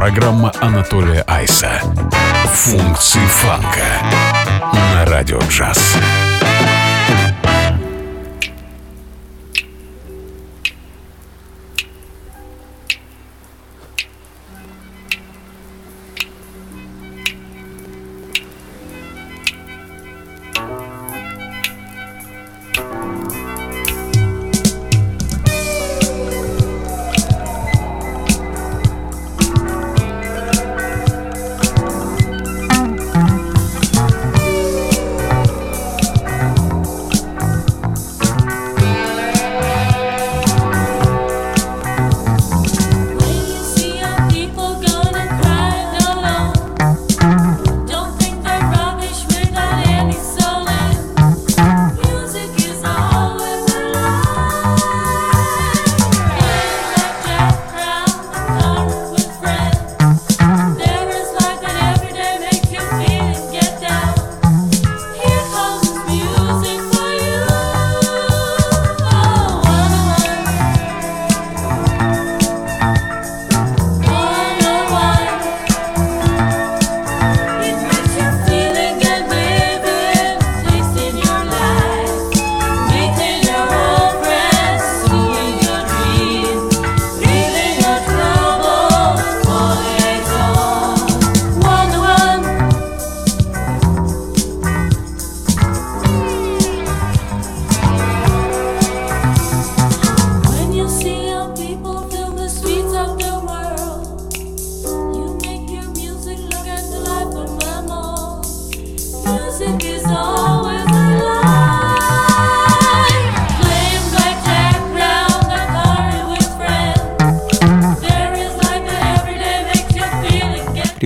Программа Анатолия Айса. Функции фанка на радио джаз.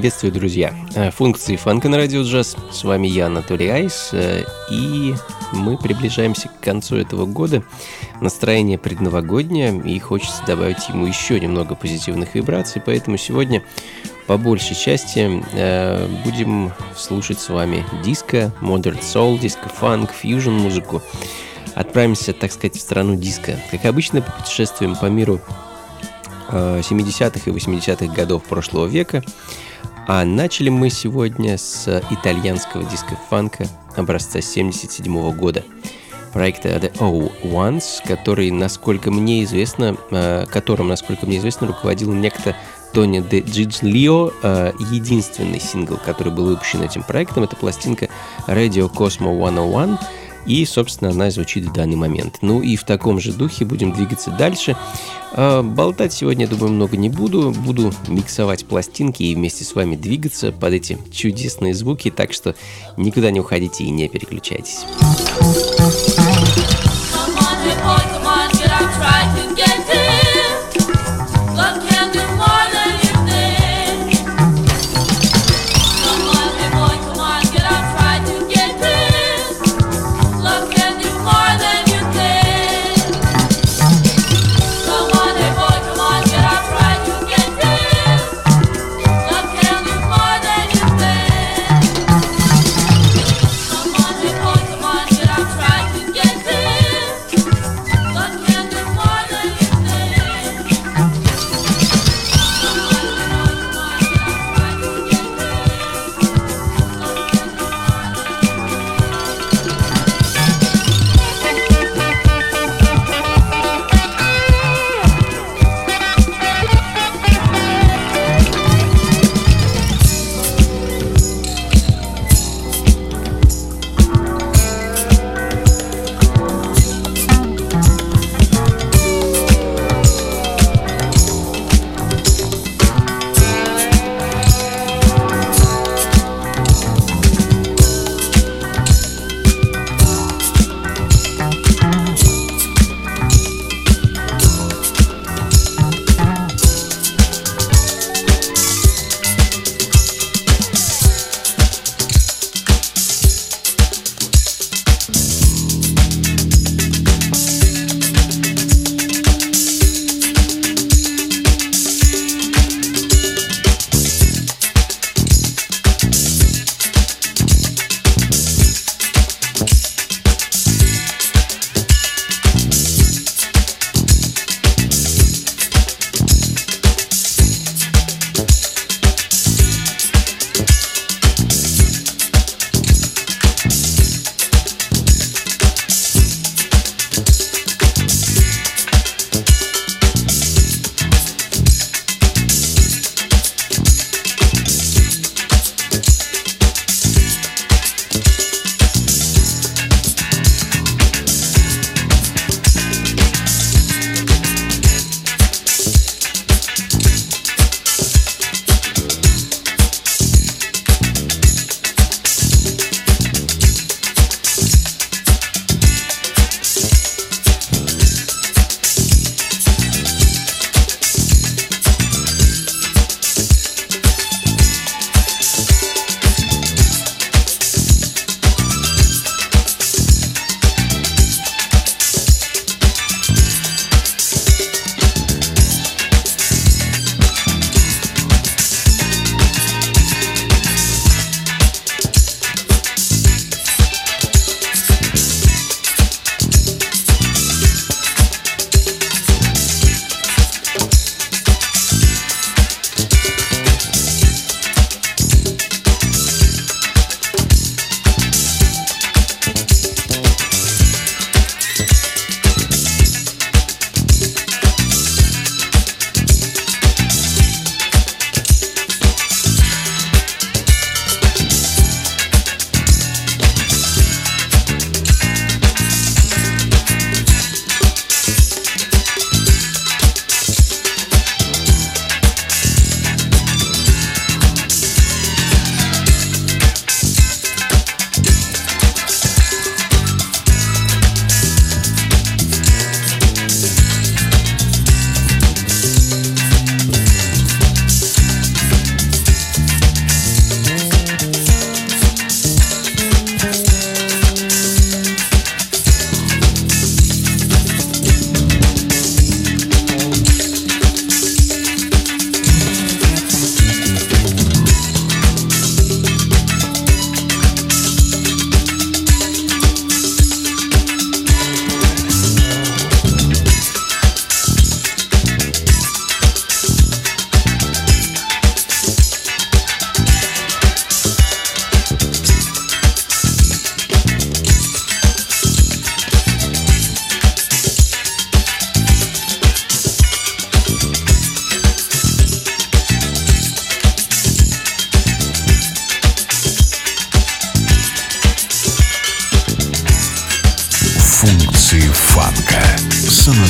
Приветствую, друзья! Э, функции фанка на радио джаз. С вами я, Анатолий Айс, э, и мы приближаемся к концу этого года. Настроение предновогоднее, и хочется добавить ему еще немного позитивных вибраций, поэтому сегодня по большей части э, будем слушать с вами диско, модерн soul, диско фанк, фьюжн музыку. Отправимся, так сказать, в страну диска. Как обычно, попутешествуем по миру 70-х и 80-х годов прошлого века. А начали мы сегодня с итальянского диска-фанка образца 77 года проекта The O Ones, который, насколько мне известно, э, которым, насколько мне известно, руководил некто Тони де Джиджлио. Э, единственный сингл, который был выпущен этим проектом, это пластинка Radio Cosmo 101, и, собственно, она звучит в данный момент. Ну и в таком же духе будем двигаться дальше. А, болтать сегодня, думаю, много не буду. Буду миксовать пластинки и вместе с вами двигаться под эти чудесные звуки, так что никуда не уходите и не переключайтесь.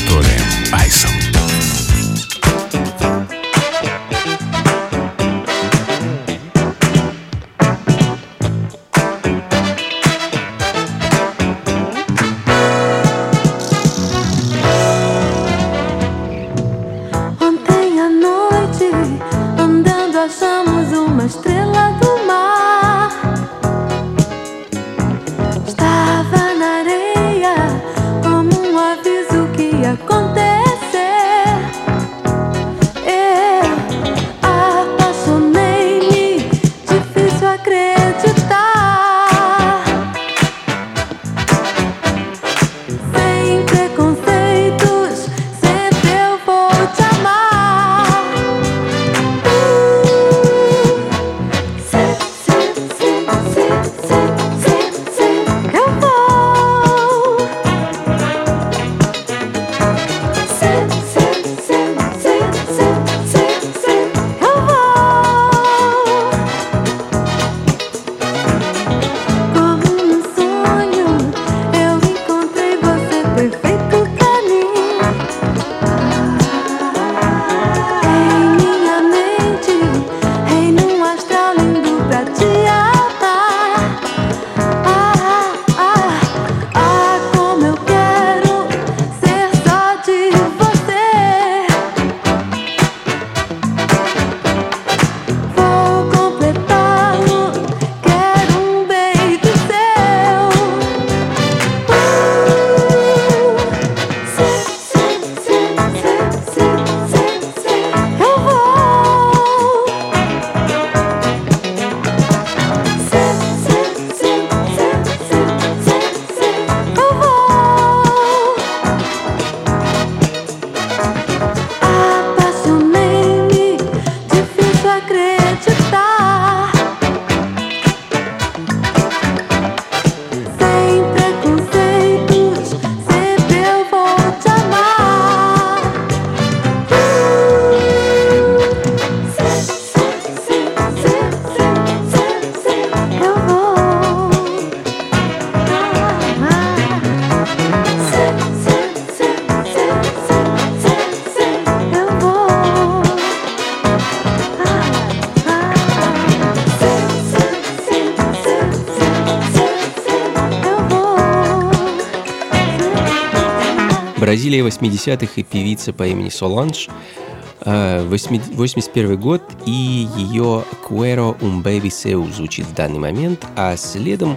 С Анатолием 80-х и певица по имени Соланж. 81 э, год, и ее «Quero un baby seu» звучит в данный момент, а следом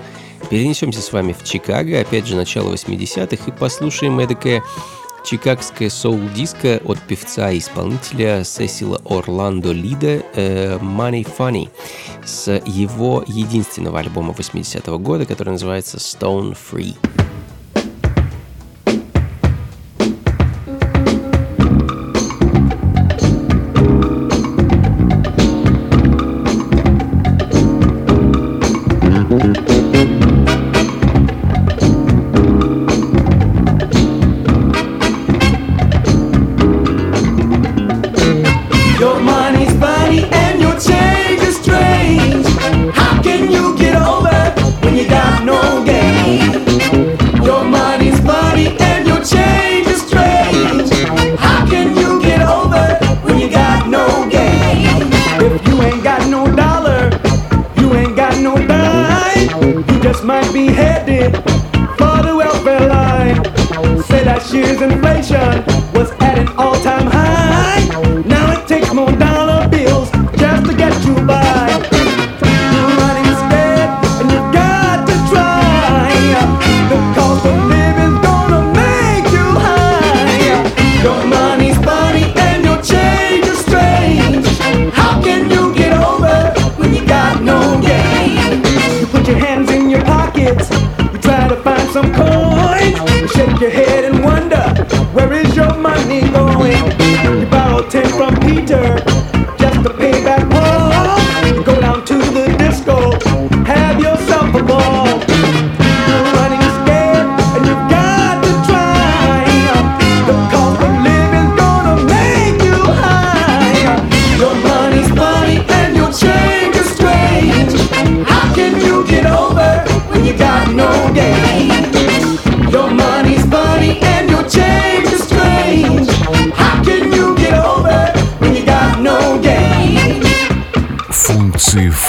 перенесемся с вами в Чикаго, опять же, начало 80-х, и послушаем эдакое чикагское соул-диско от певца и исполнителя Сесила Орландо Лида э, «Money Funny» с его единственного альбома 80-го года, который называется «Stone Free».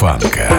Фанка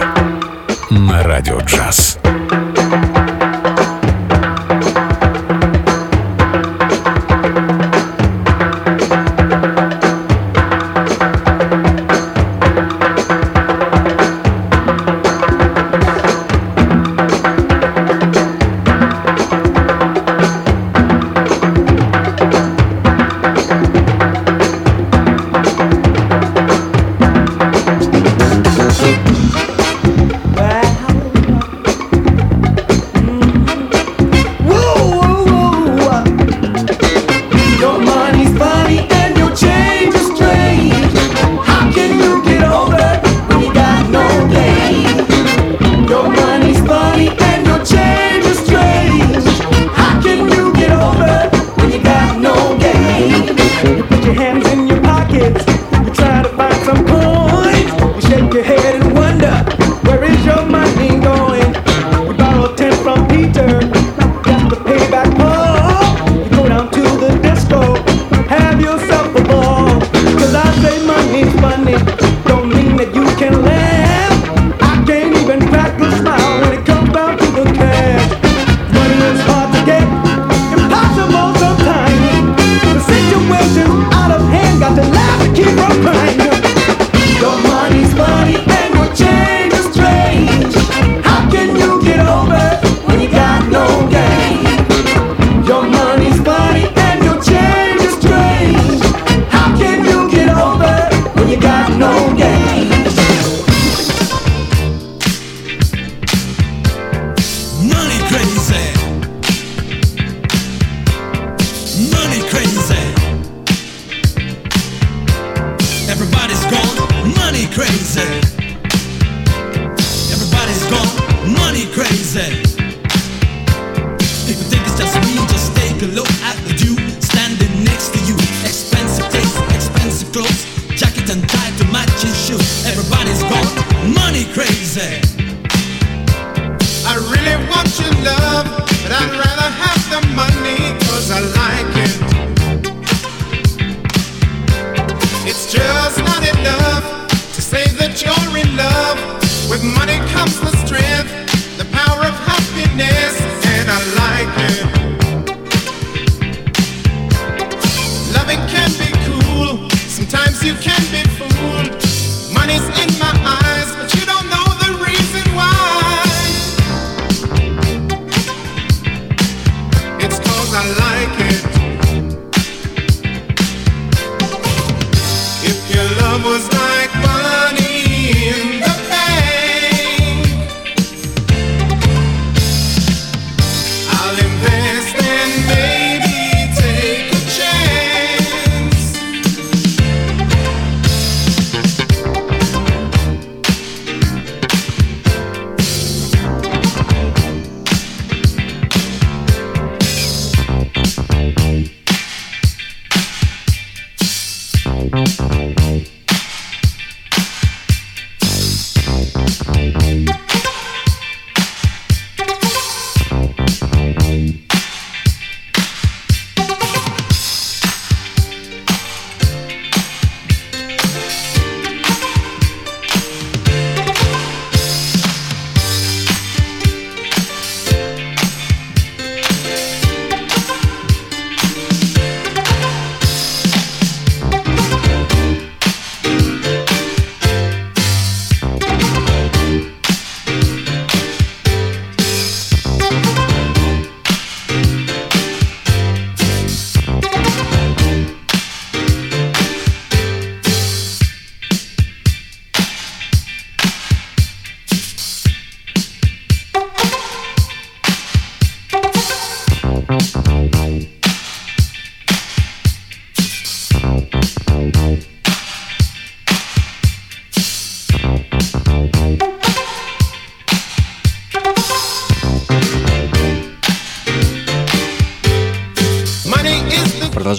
I'm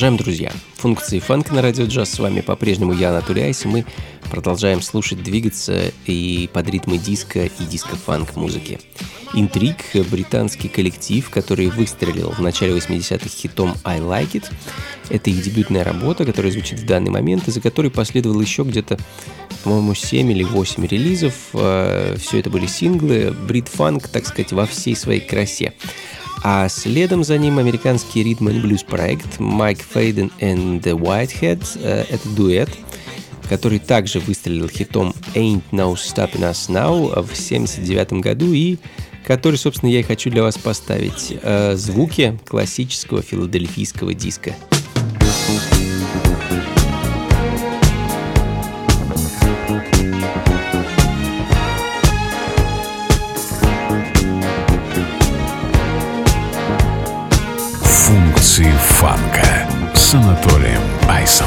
продолжаем, друзья. Функции фанк на радио джаз. С вами по-прежнему я, Анатолий мы продолжаем слушать, двигаться и под ритмы диска и диско-фанк музыки. Интриг — британский коллектив, который выстрелил в начале 80-х хитом «I Like It». Это их дебютная работа, которая звучит в данный момент, и за которой последовало еще где-то, по-моему, 7 или 8 релизов. А, Все это были синглы, брит-фанк, так сказать, во всей своей красе. А следом за ним американский ритм и блюз проект Майк Фейден and the Whitehead. Э, это дуэт, который также выстрелил хитом Ain't No Stopping Us Now в 79 году и который, собственно, я и хочу для вас поставить. Э, звуки классического филадельфийского диска. Функции фанка с Анатолием Айсом.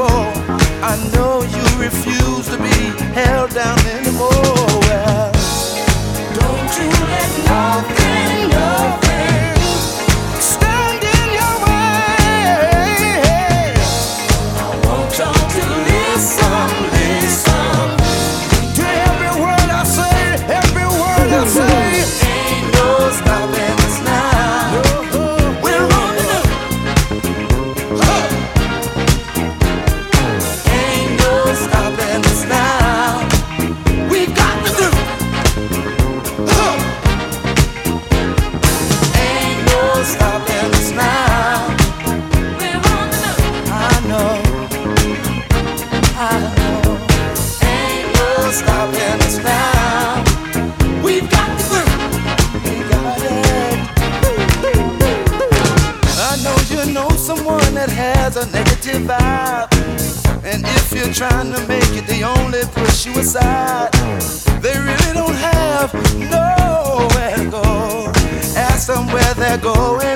before, I know you refuse to be held down anymore. Well, don't you let nothing, nothing trying to make it, they only push you aside. They really don't have nowhere to go. Ask them where they're going,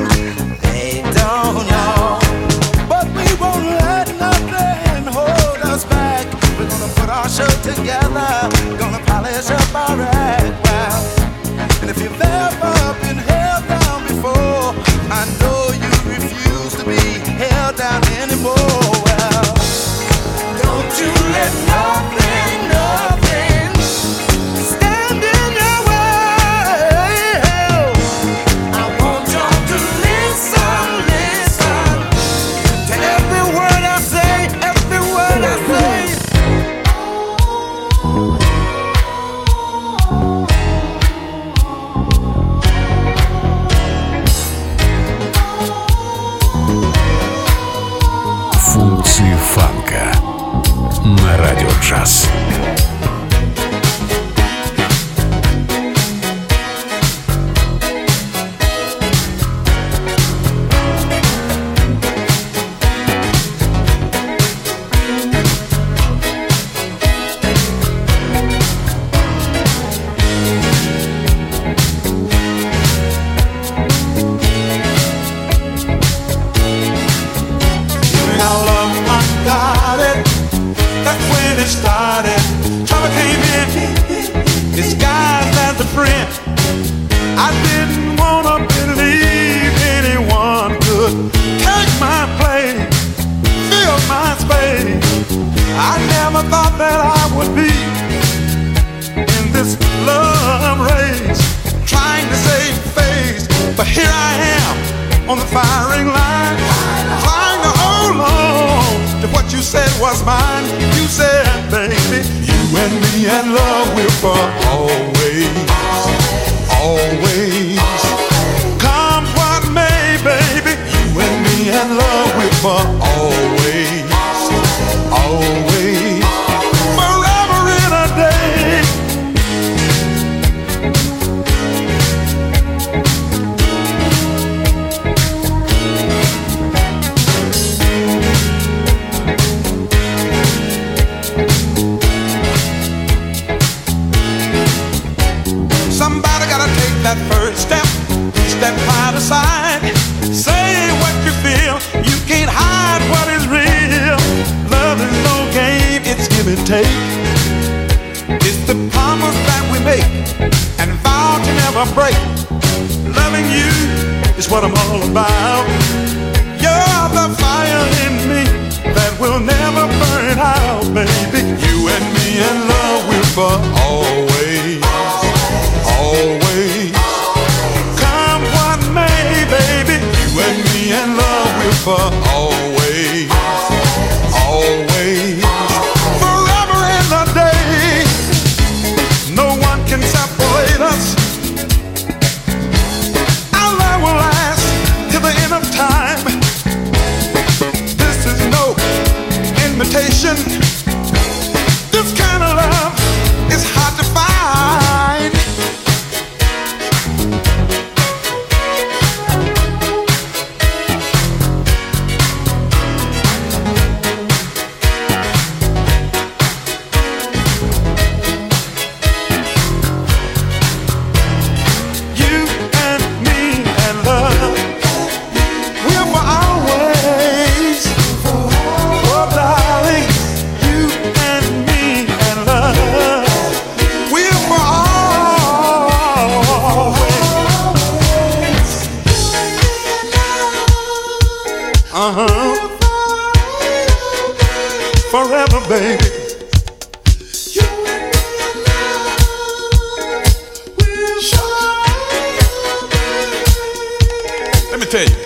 benefit.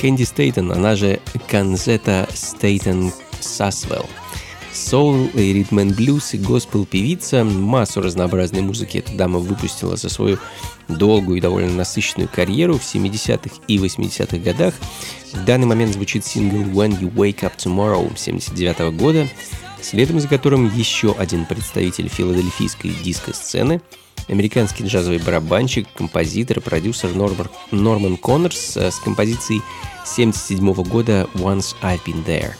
Кэнди Стейтон, она же Канзета Стейтон Сасвелл. Соул, и ритм н блюз, и госпел-певица. Массу разнообразной музыки эта дама выпустила за свою долгую и довольно насыщенную карьеру в 70-х и 80-х годах. В данный момент звучит сингл «When You Wake Up Tomorrow» 79 -го года, следом за которым еще один представитель филадельфийской диско-сцены, американский джазовый барабанщик, композитор продюсер Нормер, Норман Коннорс э, с композицией 1977 года «Once I've Been There».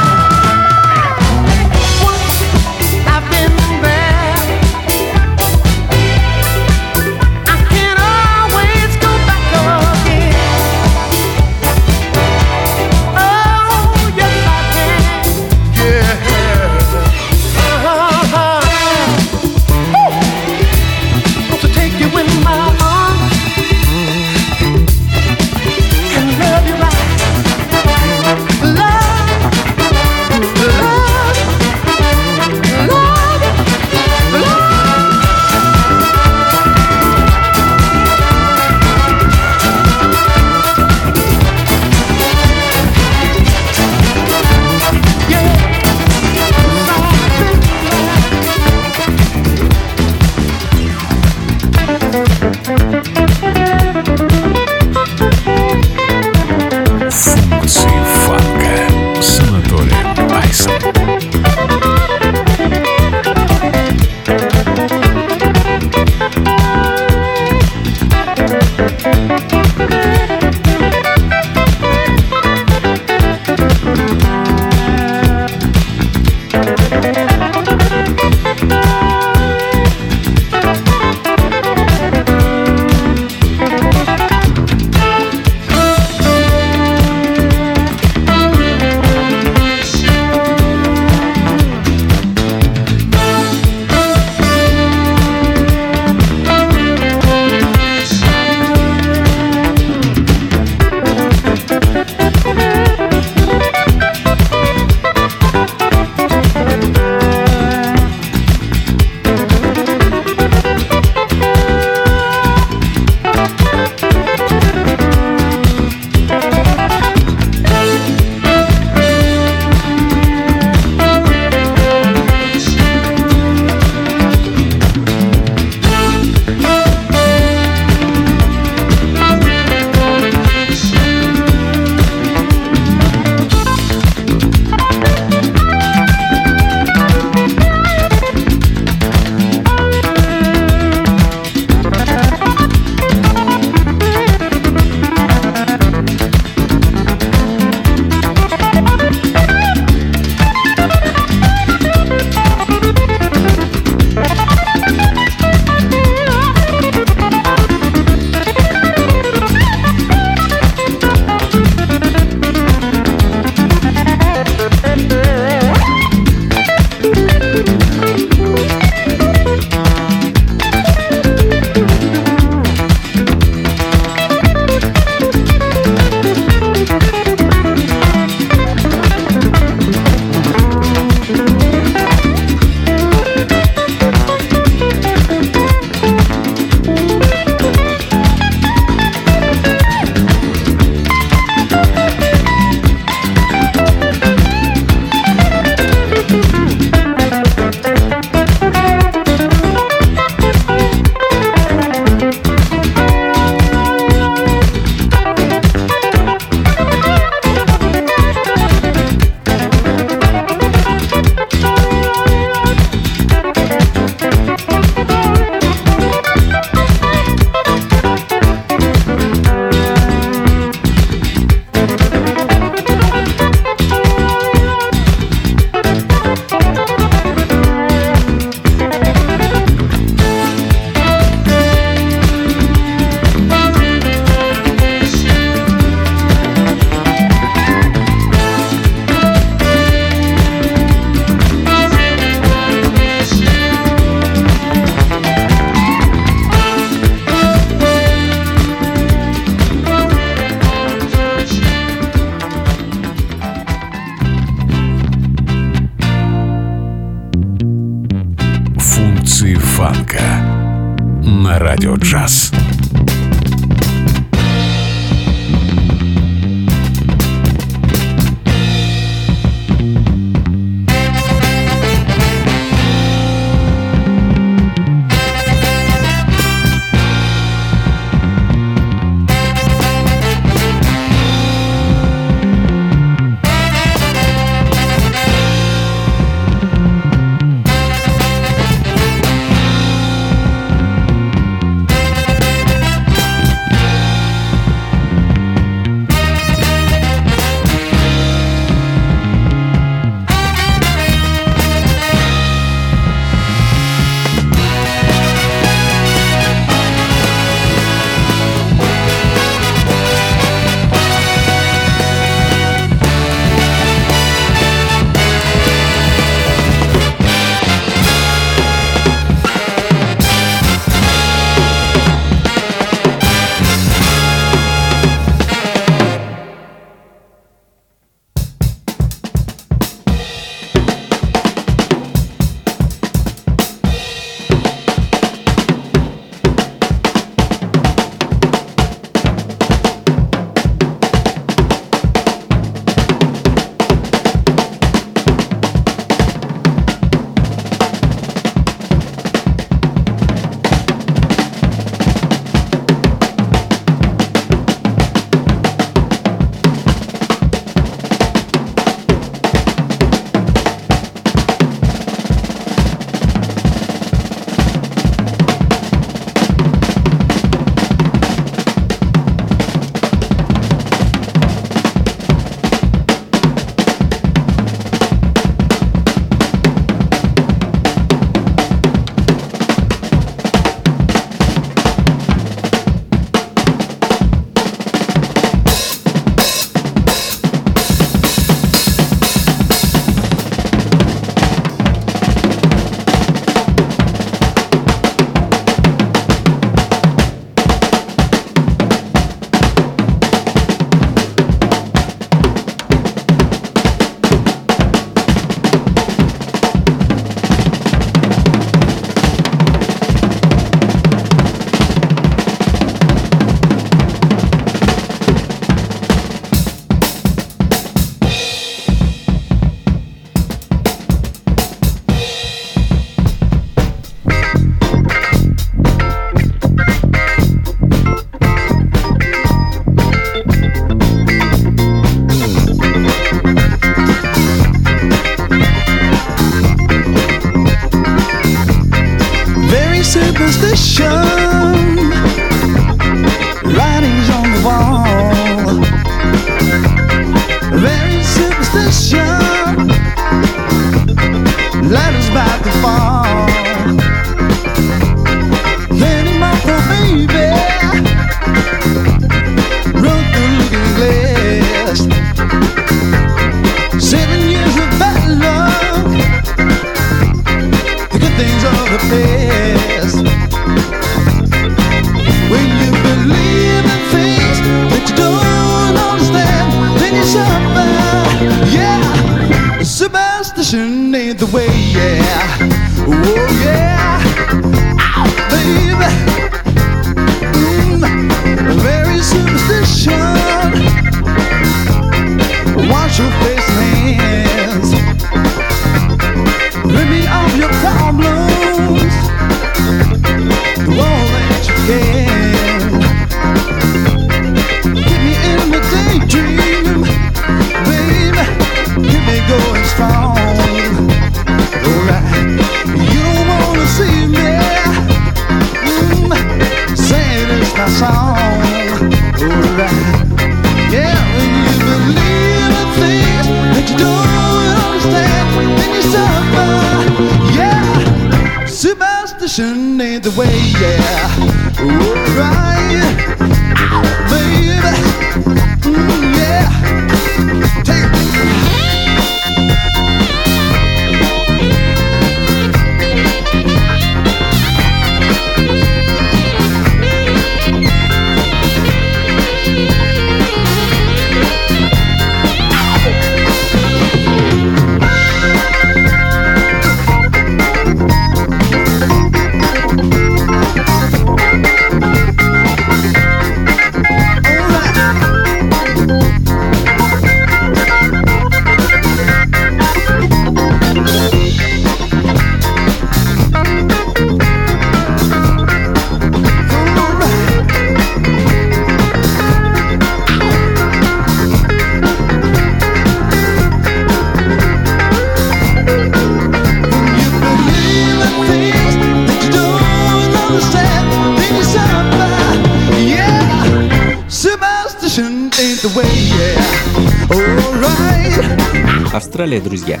Друзья,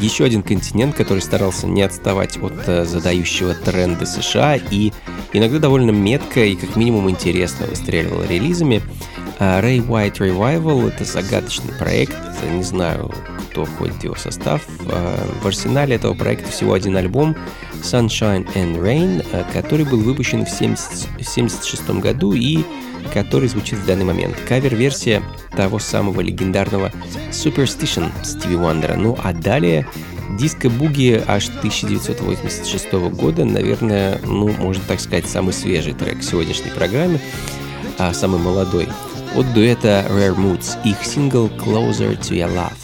еще один континент, который старался не отставать от э, задающего тренды США и иногда довольно метко и как минимум интересно выстреливал релизами. А Ray White Revival — это загадочный проект, не знаю, кто входит в его состав. А, в арсенале этого проекта всего один альбом Sunshine and Rain, э, который был выпущен в 1976 году и который звучит в данный момент. Кавер-версия того самого легендарного Superstition Стиви Уандера. Ну а далее Диско-буги аж 1986 года, наверное, ну, можно так сказать, самый свежий трек в сегодняшней программе, а самый молодой, от дуэта Rare Moods, их сингл Closer to Your Love.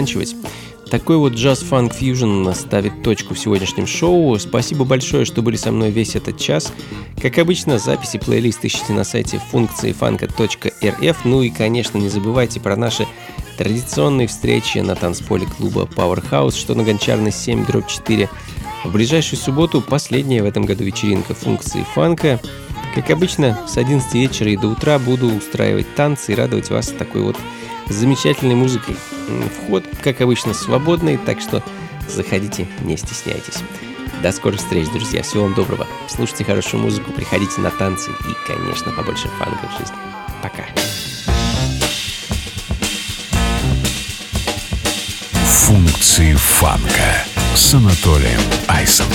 Заканчивать. Такой вот джаз-фанк фьюжн ставит точку в сегодняшнем шоу. Спасибо большое, что были со мной весь этот час. Как обычно, записи плейлист ищите на сайте функции фанка.рф. Ну и, конечно, не забывайте про наши традиционные встречи на танцполе клуба Powerhouse, что на Гончарной 7 дробь 4. В ближайшую субботу последняя в этом году вечеринка функции фанка. Как обычно, с 11 вечера и до утра буду устраивать танцы и радовать вас такой вот замечательной музыкой. Вход, как обычно, свободный, так что заходите, не стесняйтесь. До скорых встреч, друзья. Всего вам доброго. Слушайте хорошую музыку, приходите на танцы и, конечно, побольше фанка в жизни. Пока. Функции фанка с Анатолием Айсом.